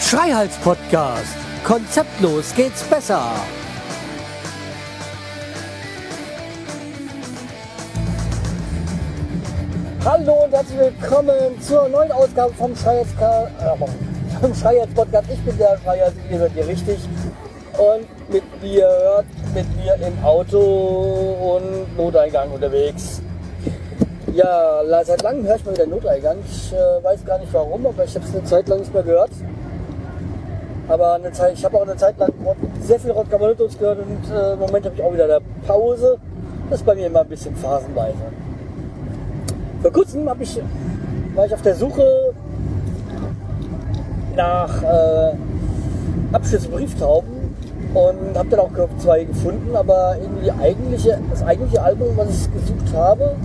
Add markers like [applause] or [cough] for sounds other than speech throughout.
Schreihals Podcast. Konzeptlos geht's besser. Hallo und herzlich willkommen zur neuen Ausgabe vom Schreihals, äh. Ich bin der Schreihals, ihr seid hier richtig. Und mit mir hört mit mir im Auto und Noteingang unterwegs. Ja, seit langem höre ich mal wieder Noteingang. Ich äh, weiß gar nicht warum, aber ich habe es eine Zeit lang nicht mehr gehört. Aber eine Zeit, ich habe auch eine Zeit lang sehr viel Rock gehört und äh, im Moment habe ich auch wieder eine Pause. Das ist bei mir immer ein bisschen phasenweise. Vor kurzem ich, war ich auf der Suche nach äh, Abschlussbrieftauben und habe dann auch zwei gefunden, aber irgendwie eigentliche, das eigentliche Album, was ich gesucht habe,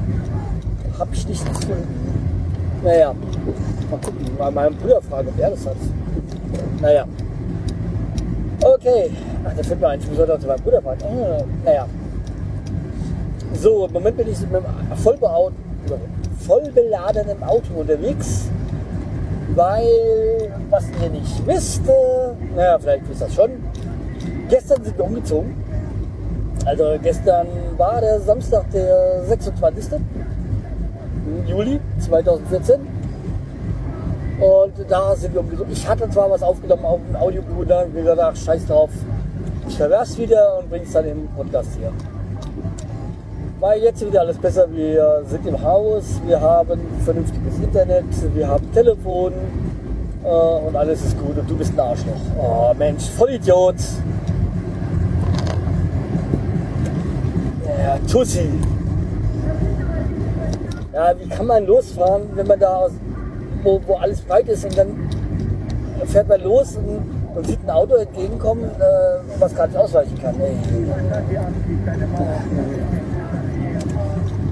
habe ich nicht gefunden. Naja, mal gucken, mal meinem Bruder fragen, ob er das hat. Naja. Okay. Ach, da fällt mir ein, ich muss heute zu meinem Bruder fragen. Ah, naja. So, im Moment bin ich mit einem voll, voll beladenen Auto unterwegs, weil, was ihr nicht wisst, naja, vielleicht wisst ihr das schon, Gestern sind wir umgezogen. Also gestern war der Samstag, der 26. Juli 2014. Und da sind wir umgezogen. Ich hatte zwar was aufgenommen auf dem Audiobuch, dann habe ich gesagt, ach, scheiß drauf. Ich verwerf's wieder und bring's dann im Podcast hier. Weil jetzt wieder alles besser. Wir sind im Haus, wir haben vernünftiges Internet, wir haben Telefon äh, und alles ist gut und du bist ein Arschloch. Oh Mensch, voll Idiot. Tussi. Ja, wie kann man losfahren, wenn man da aus, wo, wo alles breit ist und dann fährt man los und, und sieht ein Auto entgegenkommen, äh, was gar nicht ausweichen kann. Ey.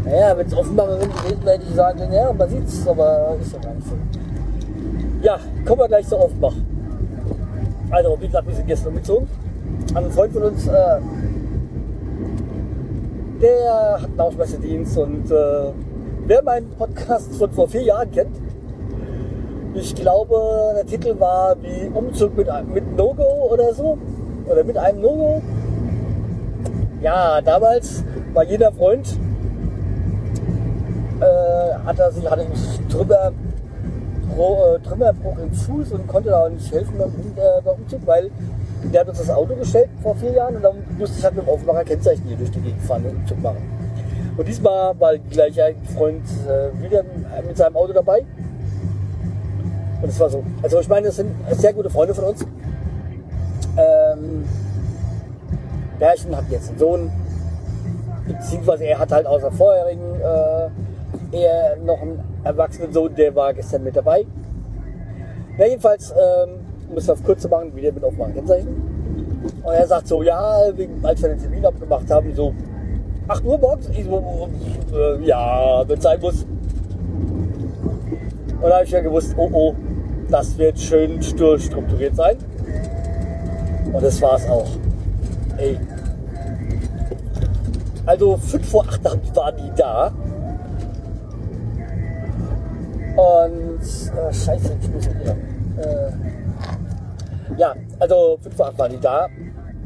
Naja, wenn es Offenbarer sind gewesen, hätte ich sagen ja, man sieht es, aber ist ja gar nicht so. Ja, kommen wir gleich zur Offenbach. Also, wie gesagt, wir sind gestern umgezogen. Ein Freund von uns, äh, der hat einen Ausmessedienst und äh, wer meinen Podcast von vor vier Jahren kennt, ich glaube, der Titel war wie Umzug mit, mit No-Go oder so. Oder mit einem No-Go. Ja, damals war jeder Freund, äh, hat er sich, hatte sich drüber, pro, äh, Trümmerbruch im Fuß und konnte da auch nicht helfen beim, äh, beim Umzug, weil der hat uns das Auto gestellt vor vier Jahren und dann musste ich halt mit dem Aufmacher Kennzeichen hier durch die Gegend fahren und Umzug machen. Und diesmal war gleich ein Freund äh, wieder mit seinem Auto dabei. Und es war so. Also ich meine, das sind sehr gute Freunde von uns. Ähm, Bärchen hat jetzt einen Sohn, beziehungsweise er hat halt außer vorherigen äh, eher noch einen erwachsenen Sohn, der war gestern mit dabei. Ja, jedenfalls ähm, um es auf kurz zu machen, wieder mit aufmachen Kennzeichen. Und er sagt so, ja, als wir den Termin abgemacht haben, so 8 Uhr morgens. Ich so, äh, ja, wenn sein muss. Und da habe ich ja gewusst, oh oh, das wird schön strukturiert sein. Und das war es auch. Ey. Also 5 vor 8 waren die da. Und äh, scheiße, ich muss wieder. Äh, ja, also fünf vor acht waren die da.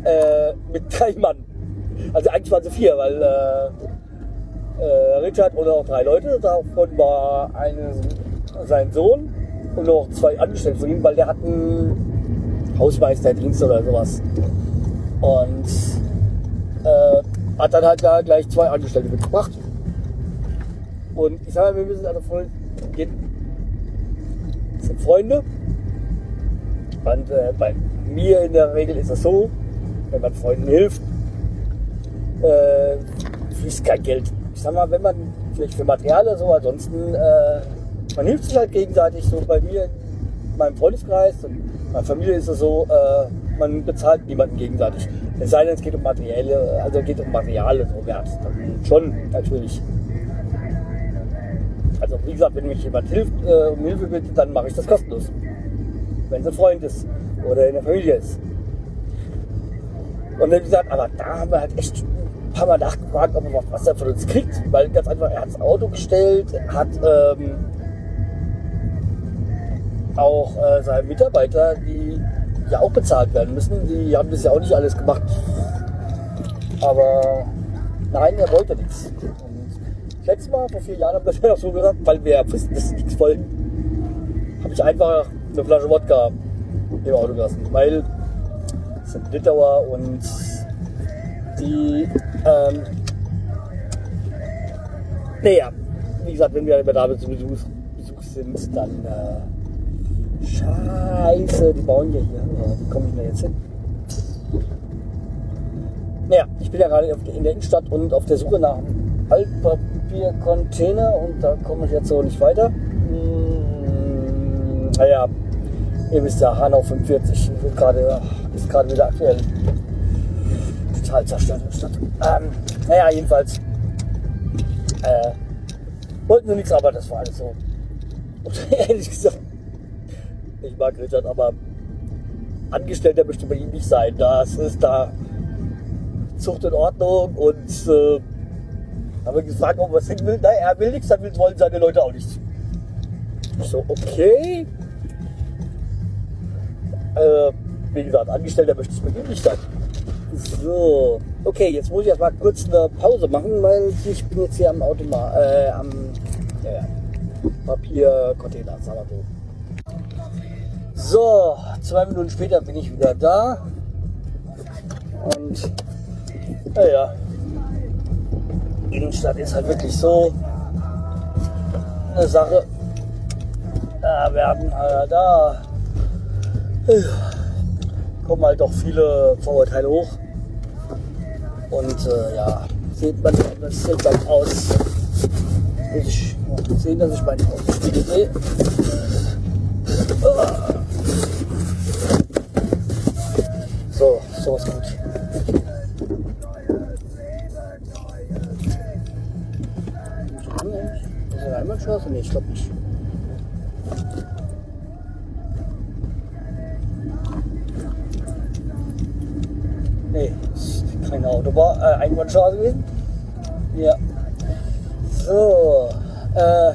Äh, mit [laughs] drei Mann. Also eigentlich waren sie vier, weil äh, äh, Richard und auch drei Leute. Davon war eine, sein Sohn und noch zwei Angestellte von ihm, weil der hat einen Hausmeisterdienst oder sowas. Und äh, hat dann halt da gleich zwei Angestellte mitgebracht. Und ich sage mal, wir müssen alle voll gehen. Das sind Freunde, und äh, bei mir in der Regel ist es so, wenn man Freunden hilft, äh, fließt kein Geld. Ich sag mal, wenn man vielleicht für Material oder so, ansonsten, äh, man hilft sich halt gegenseitig. So bei mir, in meinem Freundeskreis und meiner Familie ist es so, äh, man bezahlt niemanden gegenseitig. Es sei denn, es geht um materielle, also geht um Material so Wert. Dann schon, natürlich. Also wie gesagt, wenn mich jemand hilft, äh, um Hilfe bittet, dann mache ich das kostenlos wenn es ein Freund ist oder in der Familie ist. Und wie gesagt, aber da haben wir halt echt ein paar Mal nachgefragt, ob er was er von uns kriegt, weil ganz einfach, er hat das Auto gestellt, hat ähm, auch äh, seine Mitarbeiter, die ja auch bezahlt werden müssen, die haben das ja auch nicht alles gemacht. Aber nein, er wollte nichts. Und letztes Mal, vor vier Jahren, haben wir das ja auch [laughs] so gesagt, weil wir wussten, das ist nichts voll, habe ich einfach eine Flasche Wodka im Auto gelassen, weil es sind Litauer und die, ähm, naja, wie gesagt, wenn wir da zu Besuch, Besuch sind, dann äh, scheiße, die bauen ja hier. Wie komme ich da jetzt hin? Naja, ich bin ja gerade in der Innenstadt und auf der Suche nach einem Altpapiercontainer und da komme ich jetzt so nicht weiter. Naja, ihr wisst ja, Hanau 45 ist gerade, ist gerade wieder aktuell. Total zerstörte Stadt. Ähm, naja, jedenfalls äh, wollten sie nichts, aber das war alles so. Und [laughs] ehrlich gesagt, ich mag Richard, aber Angestellter möchte bei ihm nicht sein. Das ist da Zucht und Ordnung und äh, haben wir gefragt, ob er was hin will. Nein, er will nichts, dann wollen seine Leute auch nichts. Ich so, okay. Äh, wie gesagt, Angestellter möchte ich bei ihm nicht sein. So, okay, jetzt muss ich erst mal kurz eine Pause machen, weil ich bin jetzt hier am Automat, äh, am ja, ja, Papiercontainer, sagen wir so. So, zwei Minuten später bin ich wieder da. Und naja, Innenstadt ist halt wirklich so eine Sache. Da werden äh, da kommen halt doch viele Vorurteile hoch. Und äh, ja, sieht man, das sieht dann aus. Muss ich sehen, dass ich meine Augenspiegel sehe. So, sowas gut. Ist er einmal Chance? Nee, ich glaube nicht. Autobahn, äh, Einbahnstraße gewesen. Ja. So, äh.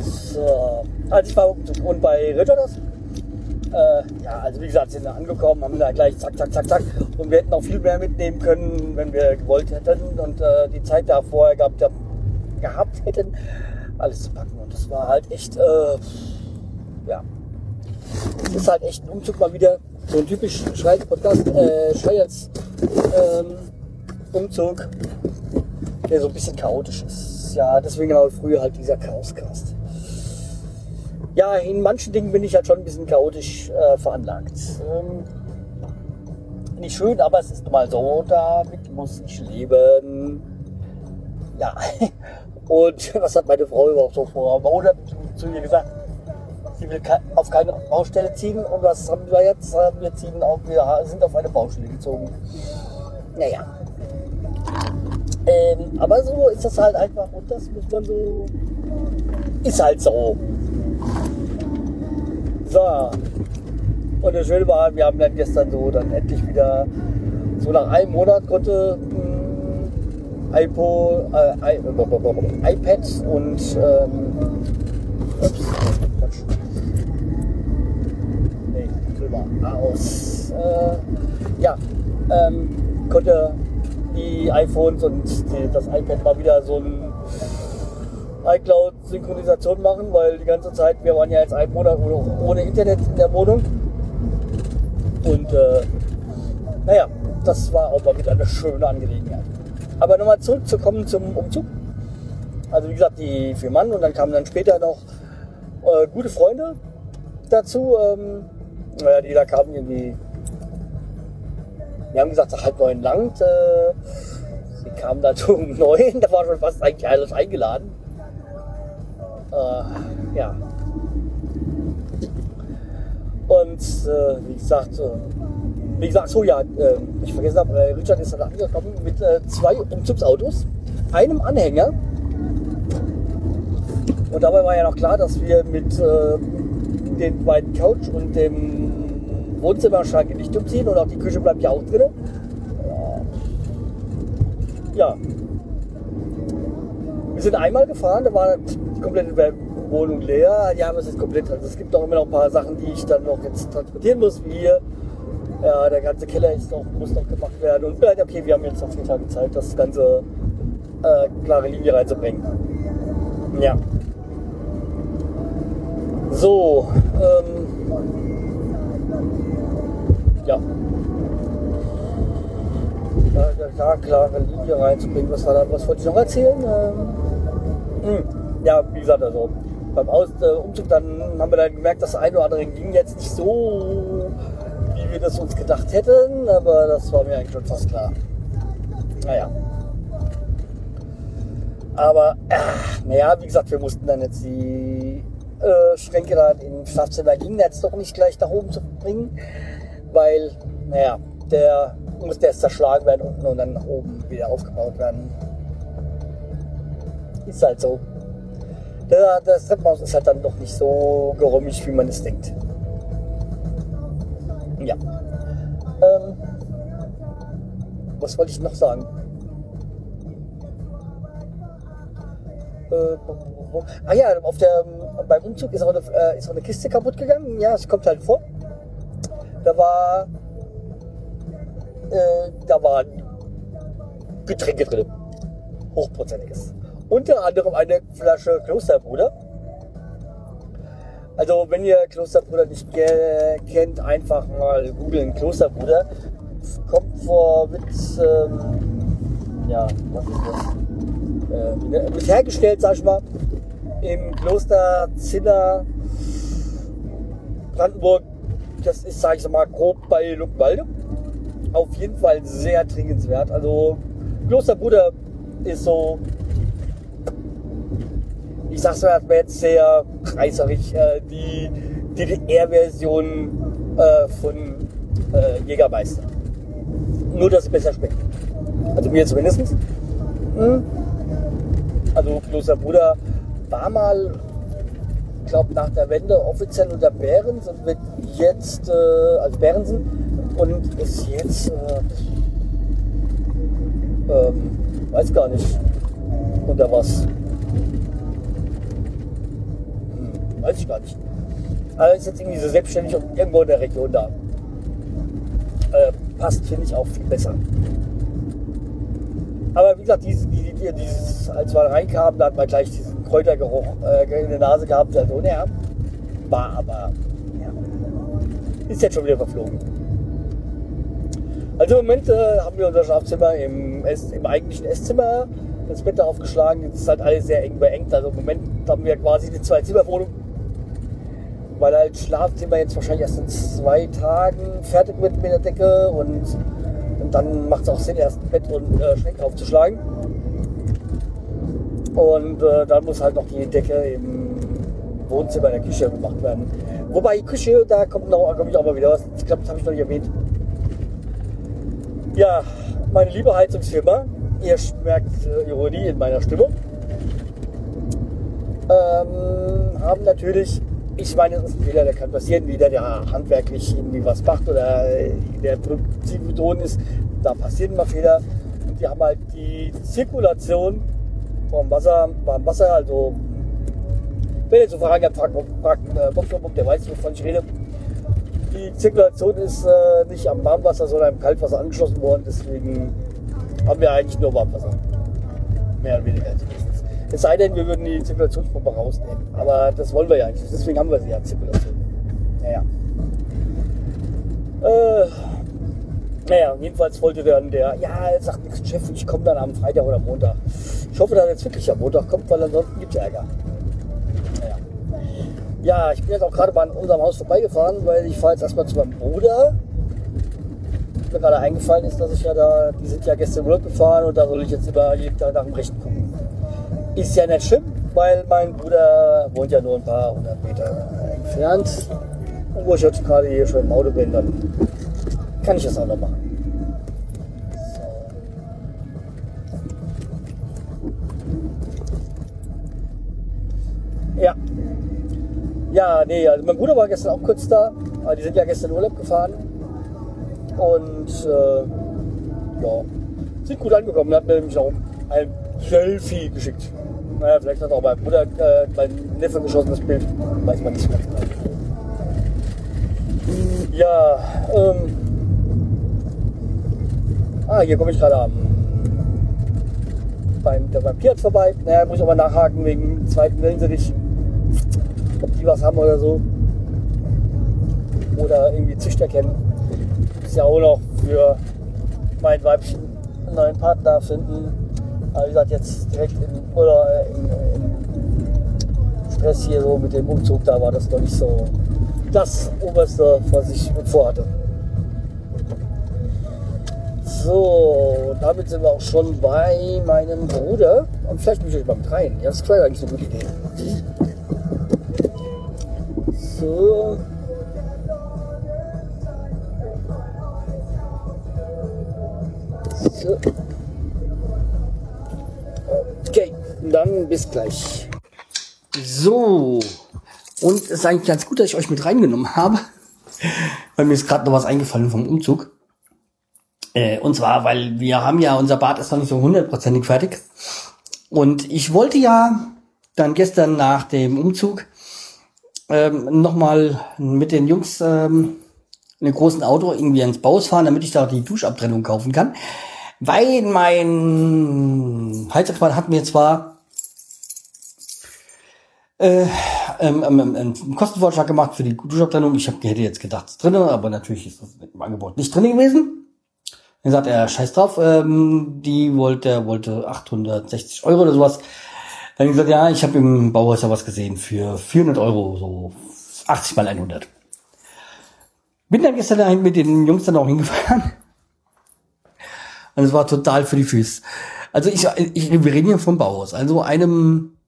So, also ich war und bei Ritter das. Äh, ja, also wie gesagt, sind wir angekommen, haben da gleich zack, zack, zack, zack. Und wir hätten auch viel mehr mitnehmen können, wenn wir gewollt hätten und äh, die Zeit da vorher gehabt, gehabt hätten, alles zu packen. Und das war halt echt, äh, ja, es ist halt echt ein Umzug mal wieder. So ein typisch Schweiz Podcast, äh, Schweiz ähm, Umzug, der so ein bisschen chaotisch ist. Ja, deswegen auch früher halt dieser Chaoscast. Ja, in manchen Dingen bin ich halt schon ein bisschen chaotisch äh, veranlagt. Ähm, nicht schön, aber es ist mal so, damit muss ich leben. Ja, [laughs] und was hat meine Frau überhaupt so vor Monat zu mir gesagt? Sie will auf keine Baustelle ziehen. Und was haben wir jetzt? Wir, ziehen auf, wir sind auf eine Baustelle gezogen. Naja. Ähm, aber so ist das halt einfach. Und das muss man so. Ist halt so. So. Und das Schöne war, wir haben dann gestern so dann endlich wieder, so nach einem Monat konnte mh, iPod, äh, iPad und ähm, ups, Quatsch aus. Äh, ja, ähm, konnte die iPhones und die, das iPad mal wieder so ein iCloud-Synchronisation machen, weil die ganze Zeit, wir waren ja jetzt einen Monat ohne Internet in der Wohnung. Und äh, naja, das war auch mal wieder eine schöne Angelegenheit. Aber nochmal zurückzukommen zum Umzug. Also wie gesagt, die vier Mann und dann kamen dann später noch äh, gute Freunde dazu. Ähm, naja, die da kamen irgendwie. Wir haben gesagt, halb neun langt. Äh, sie kamen dann [laughs] um neun, da war schon fast eigentlich alles eingeladen. Äh, ja. Und äh, wie gesagt, äh, wie gesagt, so ja, äh, ich vergessen habe, Richard ist dann angekommen mit zwei Umzugsautos, einem Anhänger. Und dabei war ja noch klar, dass wir mit den beiden Couch und dem Wohnzimmerschrank nicht umziehen und auch die Küche bleibt ja auch drin. Ja. Wir sind einmal gefahren, da war die komplette Wohnung leer. Ja, es ist komplett. Also es gibt auch immer noch ein paar Sachen, die ich dann noch jetzt transportieren muss, wie hier. Ja, der ganze Keller ist noch, muss noch gemacht werden. Und okay, wir haben jetzt auf jeden Fall Zeit, das ganze äh, klare Linie reinzubringen. Ja. So, ähm, ja. Da, da, klare Linie reinzubringen. Was, war da, was wollte ich noch erzählen? Ähm, hm, ja, wie gesagt, also beim Aus, äh, Umzug dann haben wir dann gemerkt, das eine oder andere ging jetzt nicht so, wie wir das uns gedacht hätten, aber das war mir eigentlich schon fast klar. Naja. Aber, äh, naja, wie gesagt, wir mussten dann jetzt die äh, Schränke da im Schlafzimmer ging jetzt doch nicht gleich nach oben zu bringen, weil, naja, der musste erst zerschlagen werden unten und dann nach oben wieder aufgebaut werden. Ist halt so. Das Treppenhaus ist halt dann doch nicht so geräumig, wie man es denkt. Ja. Ähm, was wollte ich noch sagen? Äh, ah ja, auf der, beim Umzug ist auch, eine, äh, ist auch eine Kiste kaputt gegangen. Ja, es kommt halt vor. Da war, äh, da waren Getränke drin. Hochprozentiges. Unter anderem eine Flasche Klosterbruder. Also wenn ihr Klosterbruder nicht kennt, einfach mal googeln Klosterbruder. Kommt vor mit, ähm, ja, was ist das? äh, wird hergestellt, sag ich mal, im Kloster Zinner, Brandenburg. Das ist, sag ich mal, grob bei Luckwalde. Auf jeden Fall sehr trinkenswert. Also Klosterbruder ist so, ich sag's mal jetzt sehr reißerig, äh, die DDR-Version äh, von äh, Jägermeister. Nur, dass es besser schmeckt. Also mir zumindest. Hm. Also Klosterbruder war mal, ich glaube nach der Wende offiziell unter Behrens und wird jetzt, äh, also Behrensen und ist jetzt, äh, ähm, weiß gar nicht, unter was. Hm, weiß ich gar nicht. Aber ist jetzt irgendwie so selbstständig und irgendwo in der Region da. Äh, passt, finde ich, auch viel besser. Aber wie gesagt, dieses, dieses, als wir reinkamen, da hat man gleich diesen Kräutergeruch äh, in der Nase gehabt. Also, naja, war aber, ja, ist jetzt schon wieder verflogen. Also im Moment äh, haben wir unser Schlafzimmer im, Ess, im eigentlichen Esszimmer das Bett darauf geschlagen. Jetzt ist halt alles sehr eng beengt. Also im Moment haben wir quasi eine Zwei-Zimmer-Wohnung. Weil halt Schlafzimmer jetzt wahrscheinlich erst in zwei Tagen fertig wird mit der Decke und und dann macht es auch Sinn, erst ein Bett und äh, Schränke aufzuschlagen. Und äh, dann muss halt noch die Decke im Wohnzimmer in der Küche gemacht werden. Wobei Küche, da kommt noch komm ich auch mal wieder was. Ich glaube, das habe ich noch nicht erwähnt. Ja, meine liebe Heizungsfirma, ihr merkt äh, Ironie in meiner Stimme, ähm, haben natürlich ich meine, das ist ein Fehler, der kann passieren, wie der, der handwerklich irgendwie was macht oder der Produktivton ist. Da passieren immer Fehler. Und die haben halt die Zirkulation vom Wasser, warm Wasser, also wenn ihr so Fragen habt, fragt, fragt äh, Bob, Bob, der weiß, wovon ich rede. Die Zirkulation ist äh, nicht am Warmwasser, sondern am Kaltwasser angeschlossen worden. Deswegen haben wir eigentlich nur Warmwasser. Mehr oder weniger. Es sei denn, wir würden die Zirkulationspumpe rausnehmen. Aber das wollen wir ja nicht. Deswegen haben wir sie ja Zirkulation. Naja. Äh, naja, jedenfalls wollte dann der, ja, sagt nichts, Chef, ich komme dann am Freitag oder Montag. Ich hoffe, dass jetzt wirklich am Montag kommt, weil ansonsten gibt es Ärger. Naja. Ja, ich bin jetzt auch gerade bei unserem Haus vorbeigefahren, weil ich fahre jetzt erstmal zu meinem Bruder. Mir gerade eingefallen ist, dass ich ja da, die sind ja gestern Urlaub gefahren und da soll ich jetzt immer jeden Tag nach dem Rechten gucken. Ist ja nicht schlimm, weil mein Bruder wohnt ja nur ein paar hundert Meter entfernt. Und wo ich jetzt gerade hier schon im Auto bin, dann kann ich das auch noch machen. Ja. Nee, also mein Bruder war gestern auch kurz da. Aber die sind ja gestern Urlaub gefahren. Und äh, ja, sind gut angekommen. Hat mir nämlich auch ein Selfie geschickt. Naja, vielleicht hat auch mein Bruder, äh, mein Neffe geschossen, das Bild. Weiß man nicht genau. Ja, ähm. Ah, hier komme ich gerade am. Beim, beim Piat vorbei. Naja, muss ich aber nachhaken wegen zweiten Wellensittich. Ob die was haben oder so. Oder irgendwie Züchter kennen. Ist ja auch noch für mein Weibchen einen neuen Partner finden. Aber wie gesagt, jetzt direkt in, oder äh, in, in Stress hier so mit dem Umzug, da war das doch nicht so das Oberste, was ich vorhatte. So, damit sind wir auch schon bei meinem Bruder. Und vielleicht muss ich mal mit rein. Ja, das wäre eigentlich eine gute Idee. So. So. Okay, dann bis gleich. So, und es ist eigentlich ganz gut, dass ich euch mit reingenommen habe, weil mir ist gerade noch was eingefallen vom Umzug. Äh, und zwar, weil wir haben ja, unser Bad ist noch nicht so hundertprozentig fertig. Und ich wollte ja dann gestern nach dem Umzug ähm, nochmal mit den Jungs ähm, in großen Auto irgendwie ins Baus fahren, damit ich da die Duschabtrennung kaufen kann. Weil mein Heizungsmann hat mir zwar äh, ähm, ähm, ähm, einen Kostenvorschlag gemacht für die Duschabtrennung. Ich hab, hätte jetzt gedacht, es drin, aber natürlich ist das im Angebot nicht drin gewesen. Dann sagt er, scheiß drauf, ähm, die wollte, wollte 860 Euro oder sowas. Dann gesagt, ja, ich habe im Bauhaus ja was gesehen für 400 Euro, so 80 mal 100. Bin dann gestern mit den Jungs dann auch hingefahren. Und [laughs] es war total für die Füße. Also ich, ich wir reden hier vom Bauhaus, also einem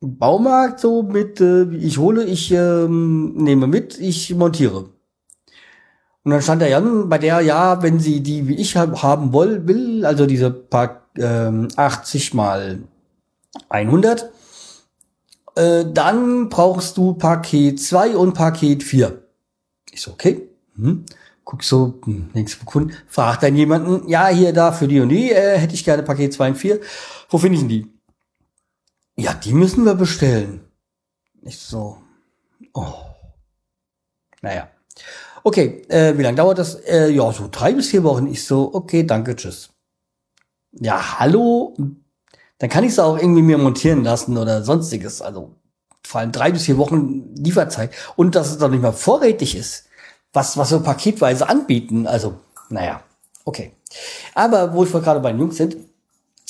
Baumarkt so mit, äh, ich hole, ich ähm, nehme mit, ich montiere. Und dann stand der Jan bei der, ja, wenn sie die wie ich haben will, will also diese paar ähm, 80 mal 100, äh, dann brauchst du Paket 2 und Paket 4. Ich so, okay. Hm. Guck so, hm, nächste Kunden, frag dann jemanden, ja, hier, da, für die und die, äh, hätte ich gerne Paket 2 und 4. Wo finde ich denn die? Ja, die müssen wir bestellen. Nicht so. Oh. Naja. Okay, äh, wie lange dauert das? Äh, ja, so drei bis vier Wochen. Ich so, okay, danke, tschüss. Ja, hallo? Dann kann ich es auch irgendwie mir montieren lassen oder sonstiges. Also vor allem drei bis vier Wochen Lieferzeit. Und dass es doch nicht mal vorrätig ist. Was, was wir paketweise anbieten. Also, naja, okay. Aber wo ich gerade bei den Jungs sind,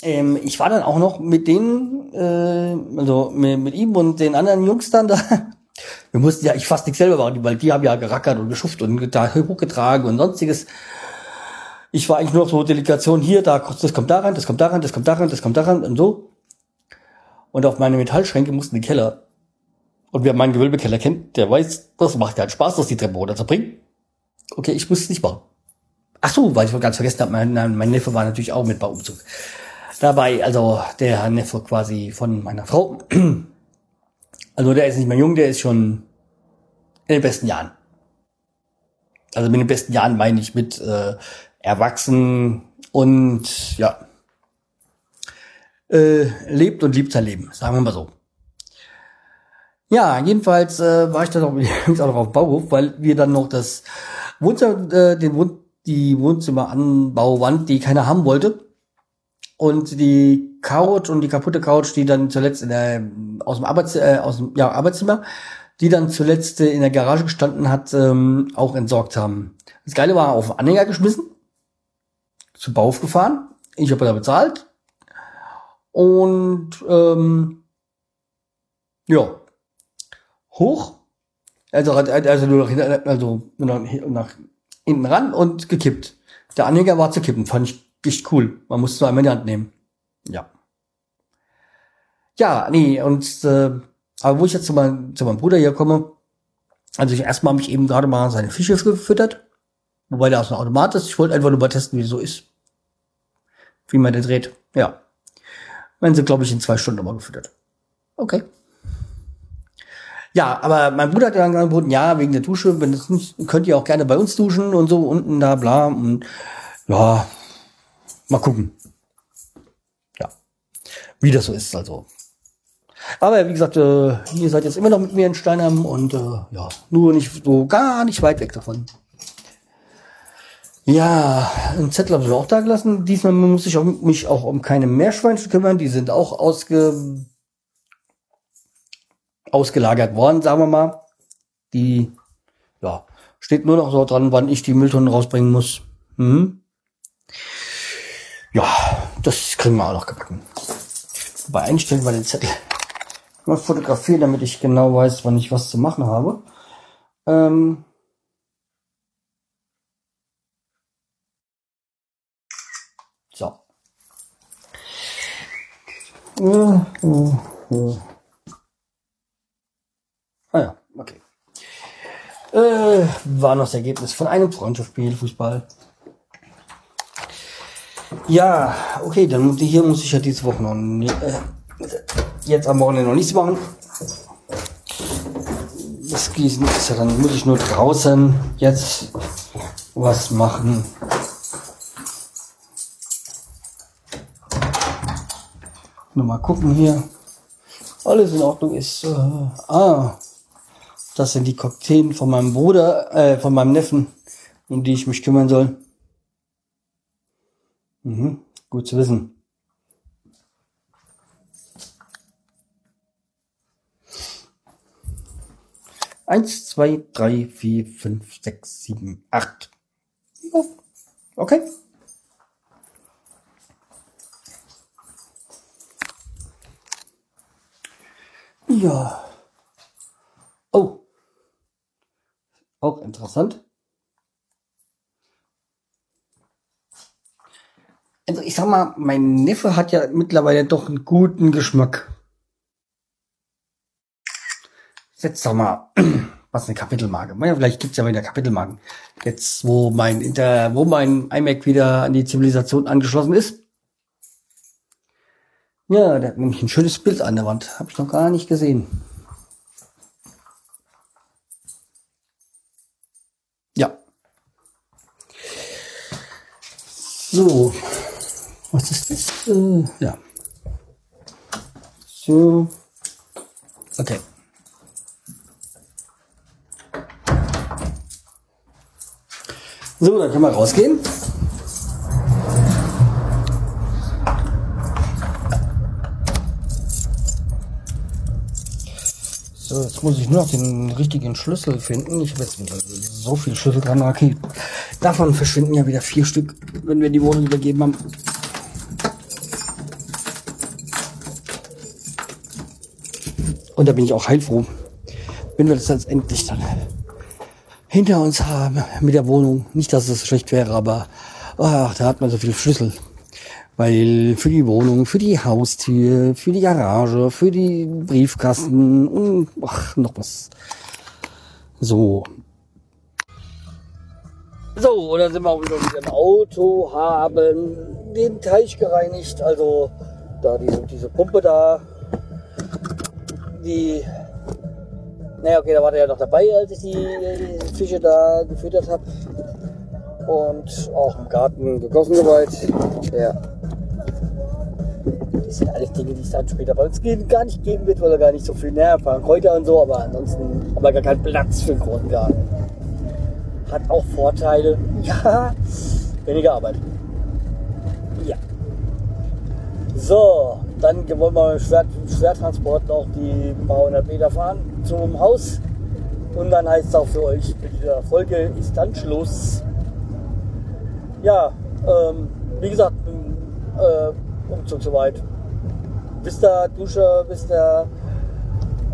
ähm, ich war dann auch noch mit denen, äh, also mit, mit ihm und den anderen Jungs dann da. Wir mussten ja, ich fast nichts selber machen, weil die haben ja gerackert und geschufft und hochgetragen und sonstiges. Ich war eigentlich nur so Delegation hier, da, das kommt da rein, das kommt da rein, das kommt da rein, das kommt da rein und so. Und auf meine Metallschränke mussten die Keller. Und wer meinen Gewölbekeller kennt, der weiß, das macht ja Spaß, das die Treppe runterzubringen. Okay, ich muss es nicht machen. Ach so, weil ich ganz vergessen habe, mein, mein Neffe war natürlich auch mit bei Umzug dabei, also der Neffe quasi von meiner Frau. [clears throat] Also der ist nicht mehr jung, der ist schon in den besten Jahren. Also mit den besten Jahren meine ich mit äh, erwachsen und ja äh, lebt und liebt sein Leben, sagen wir mal so. Ja, jedenfalls äh, war ich dann auch, [laughs] auch noch auf dem Bauhof, weil wir dann noch das Wohnzimmer, äh, den Wohn die Wohnzimmeranbauwand, die keiner haben wollte, und die Couch und die kaputte Couch, die dann zuletzt in der, aus dem, Arbeits, äh, aus dem ja, Arbeitszimmer, die dann zuletzt in der Garage gestanden hat, ähm, auch entsorgt haben. Das Geile war auf den Anhänger geschmissen, zu Bau gefahren. Ich habe da bezahlt. Und ähm, ja, hoch, also, also nur nach, also nur nach, nach hinten ran und gekippt. Der Anhänger war zu kippen, fand ich echt cool. Man muss es nur einmal in die Hand nehmen. Ja. Ja, nee, und äh, aber wo ich jetzt zu, mein, zu meinem Bruder hier komme, also ich erstmal habe ich eben gerade mal seine Fische gefüttert, wobei der aus dem Automat ist. Ich wollte einfach nur mal testen, wie es so ist. Wie man den dreht. Ja. Wenn sie, glaube ich, in zwei Stunden mal gefüttert. Okay. Ja, aber mein Bruder hat dann angeboten, ja, wegen der Dusche, wenn das nicht, könnt ihr auch gerne bei uns duschen und so unten da, bla. Und ja, mal gucken. Ja. Wie das so ist, also. Aber wie gesagt, äh, ihr seid jetzt immer noch mit mir in Steinheim und äh, ja, nur nicht so gar nicht weit weg davon. Ja, einen Zettel habe ich auch da gelassen. Diesmal muss ich auch, mich auch um keine Meerschweinchen kümmern. Die sind auch ausge, ausgelagert worden, sagen wir mal. Die, ja, steht nur noch so dran, wann ich die Mülltonnen rausbringen muss. Mhm. Ja, das kriegen wir auch noch gebacken. Bei einstellen wir den Zettel mal fotografieren, damit ich genau weiß, wann ich was zu machen habe. Ähm so. Ah ja, okay. Äh, war noch das Ergebnis von einem Freundschaftsspiel, Fußball. Ja, okay, dann hier muss ich ja diese Woche noch äh, jetzt am Wochenende noch nichts machen. Das Gießen ist ja dann, muss ich nur draußen jetzt was machen. Nur mal gucken hier. Alles in Ordnung ist. Äh, ah, das sind die Cocktails von meinem Bruder, äh, von meinem Neffen, um die ich mich kümmern soll. Mhm, gut zu wissen. Eins, zwei, drei, vier, fünf, sechs, sieben, acht. Okay. Ja. Oh. Auch interessant. Also ich sag mal, mein Neffe hat ja mittlerweile doch einen guten Geschmack. Setz doch mal [clears throat] was eine Kapitelmarke. Ja, vielleicht gibt's ja wieder Kapitelmarken. Jetzt, wo mein Inter, wo mein iMac wieder an die Zivilisation angeschlossen ist. Ja, der hat nämlich ein schönes Bild an der Wand. Habe ich noch gar nicht gesehen. Ja. So. Was ist das? Äh, ja. So. Okay. So, dann können wir rausgehen. So, muss ich nur noch den richtigen Schlüssel finden. Ich habe jetzt so viel Schlüssel dran. Okay, davon verschwinden ja wieder vier Stück, wenn wir die Wohnung übergeben haben. Und da bin ich auch heilfroh, wenn wir das jetzt endlich dann hinter uns haben mit der Wohnung. Nicht, dass es schlecht wäre, aber ach, da hat man so viele Schlüssel. Weil für die Wohnung, für die Haustür, für die Garage, für die Briefkasten und ach, noch was. So. So, und dann sind wir auch wieder mit dem Auto, haben den Teich gereinigt, also da diese, diese Pumpe da, die naja, okay, da war der ja noch dabei, als ich die, die Fische da gefüttert habe. Und auch im Garten gegossen soweit. Ja. Das sind alles Dinge, die es dann später bei uns gar nicht geben wird, weil er gar nicht so viel fahren. Kräuter und so, aber ansonsten haben wir gar keinen Platz für einen großen Garten. Hat auch Vorteile. [laughs] Ja, weniger Arbeit. Ja. So, dann wollen wir mit Schwer, Schwertransport noch die paar hundert Meter fahren zum Haus. Und dann heißt es auch für euch, mit dieser Folge ist dann Schluss. Ja, ähm, wie gesagt, äh, Umzug soweit. Bis der Dusche, bis der,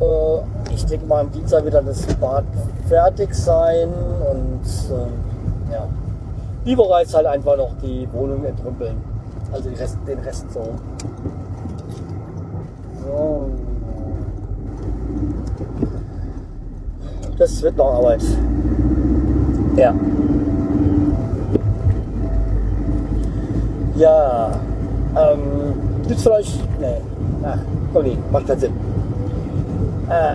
äh, ich denke mal am Dienstag wird dann das Bad fertig sein und äh, ja. Ist halt einfach noch die Wohnung entrümpeln. Also den Rest, den Rest so. So. Das wird noch Arbeit. Ja. Ja. Ähm, gibt's vielleicht. Nee. Ach, nee, macht keinen Sinn. Äh,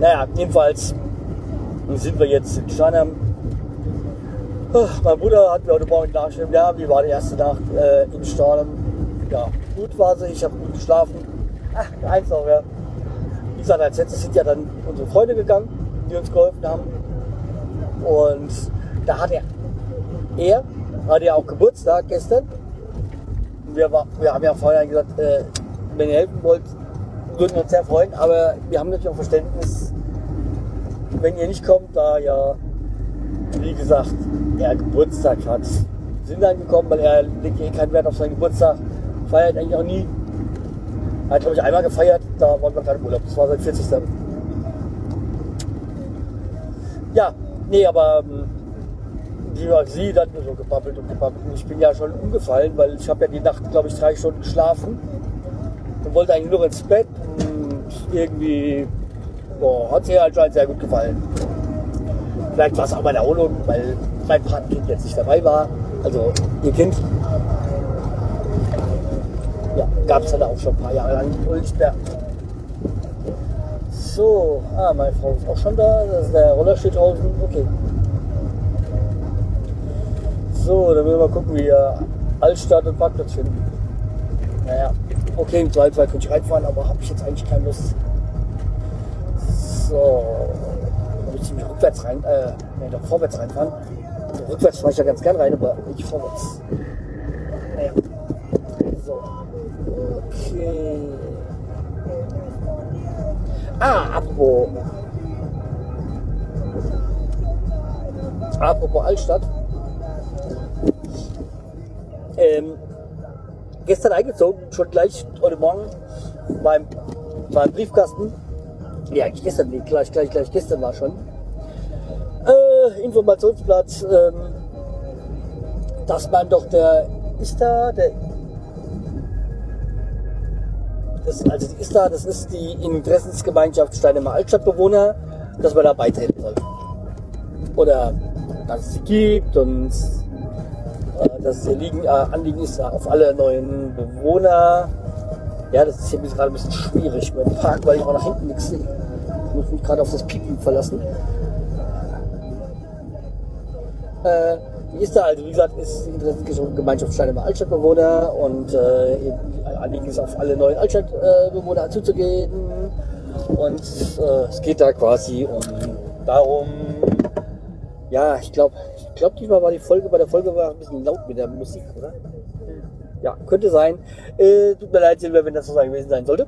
naja, jedenfalls sind wir jetzt in Steinheim. Mein Bruder hat mir heute Morgen nachgeschrieben, ja, wie war die erste Nacht äh, in Steinheim? Ja, gut war sie, ich habe gut geschlafen. Ach, eins noch, ja. Wie gesagt, als letztes sind ja dann unsere Freunde gegangen, die uns geholfen haben. Und da hat er, er hatte ja auch Geburtstag gestern. Wir, war, wir haben ja vorher gesagt, äh, wenn ihr helfen wollt, würden wir uns sehr freuen. Aber wir haben natürlich auch Verständnis, wenn ihr nicht kommt, da ja, wie gesagt, er Geburtstag hat. Sind dann gekommen, weil er legt eh keinen Wert auf seinen Geburtstag, feiert eigentlich auch nie. Er hat, glaube ich, einmal gefeiert, da waren wir gerade im Urlaub. Das war sein 40. Ja, nee, aber ähm, die war sie dann so gebabbelt und gebabbelt. Und ich bin ja schon umgefallen, weil ich habe ja die Nacht, glaube ich, drei Stunden geschlafen und wollte eigentlich nur ins Bett und irgendwie boah, hat sie anscheinend sehr gut gefallen. Vielleicht war es auch bei der Erholung, weil mein Patenkind jetzt nicht dabei war. Also ihr Kind. Ja, gab es dann auch schon ein paar Jahre lang in Ulsberg. So, ah, meine Frau ist auch schon da. Das ist der Roller steht draußen. Okay. So, dann müssen wir mal gucken, wie wir Altstadt und Parkplatz finden. Naja, okay, im Zweifel könnte ich reinfahren, aber habe ich jetzt eigentlich keine Lust. So, da muss ich mich rückwärts rein, äh, nee, doch vorwärts reinfahren. Also rückwärts fahre ich ja ganz gern rein, aber nicht vorwärts. Naja. So. Okay. Ah, apropos. Apropos Altstadt. Ähm, gestern eingezogen, schon gleich heute Morgen beim, beim Briefkasten. Ja, eigentlich gestern, nee, gleich, gleich, gleich gestern war schon. Äh, Informationsblatt, ähm, dass man doch der ist da, der das, also die ist da, das ist die Interessensgemeinschaft Steinemer Altstadtbewohner, dass man da beitreten soll. Oder dass es sie gibt und äh, ihr Liegen, äh, Anliegen ist auf alle neuen Bewohner. Ja, das ist hier gerade ein bisschen schwierig beim Park, weil ich auch nach hinten nichts sehe. Ich muss mich gerade auf das Piepen verlassen. Äh, wie ist da? Also wie gesagt, ist die Interessensgemeinschaft Steinemer Altstadtbewohner und äh, Anliegen ist auf alle neuen Altstadtbewohner zuzugehen. Und äh, es geht da quasi um darum, ja, ich glaube, glaube, diesmal war die Folge, bei der Folge war ein bisschen laut mit der Musik, oder? Ja, könnte sein. Äh, tut mir leid, Silber, wenn das so gewesen sein sollte.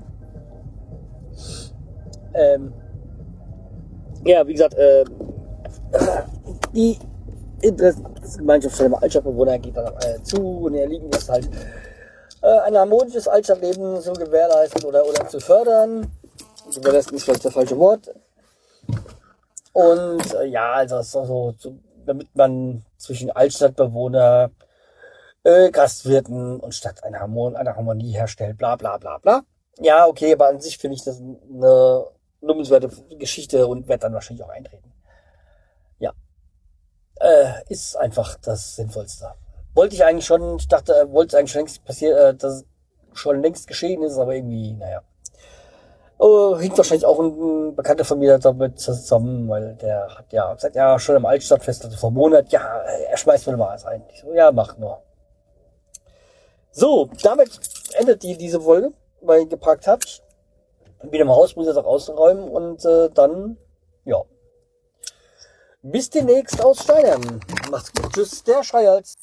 Ähm, ja, wie gesagt, äh, die Interessensgemeinschaft der Altstadtbewohner geht dann äh, zu und ihr liegen ist halt äh, ein harmonisches Altstadtleben zu gewährleisten oder, oder zu fördern. Gewährleisten ist vielleicht das falsche Wort. Und äh, ja, also ist so, so, damit man zwischen Altstadtbewohner, äh, Gastwirten und Stadt eine, Harmon eine Harmonie herstellt, bla bla bla bla. Ja, okay, aber an sich finde ich das eine lobenswerte Geschichte und werde dann wahrscheinlich auch eintreten. Ja. Äh, ist einfach das Sinnvollste. Wollte ich eigentlich schon, ich dachte, äh, wollte es eigentlich schon längst passieren, äh, dass schon längst geschehen ist, aber irgendwie, naja. Oh, hängt wahrscheinlich auch ein Bekannter von mir damit zusammen, weil der hat ja gesagt, ja, schon im Altstadtfest, also vor Monat, ja, er schmeißt mir mal was ein. Ich so, ja, mach nur. So, damit endet die, diese Folge, weil ihr geparkt habt. Wieder mal raus, muss jetzt auch ausräumen und äh, dann, ja. Bis demnächst aus Steinern. Macht's gut. Tschüss, der Schreihals.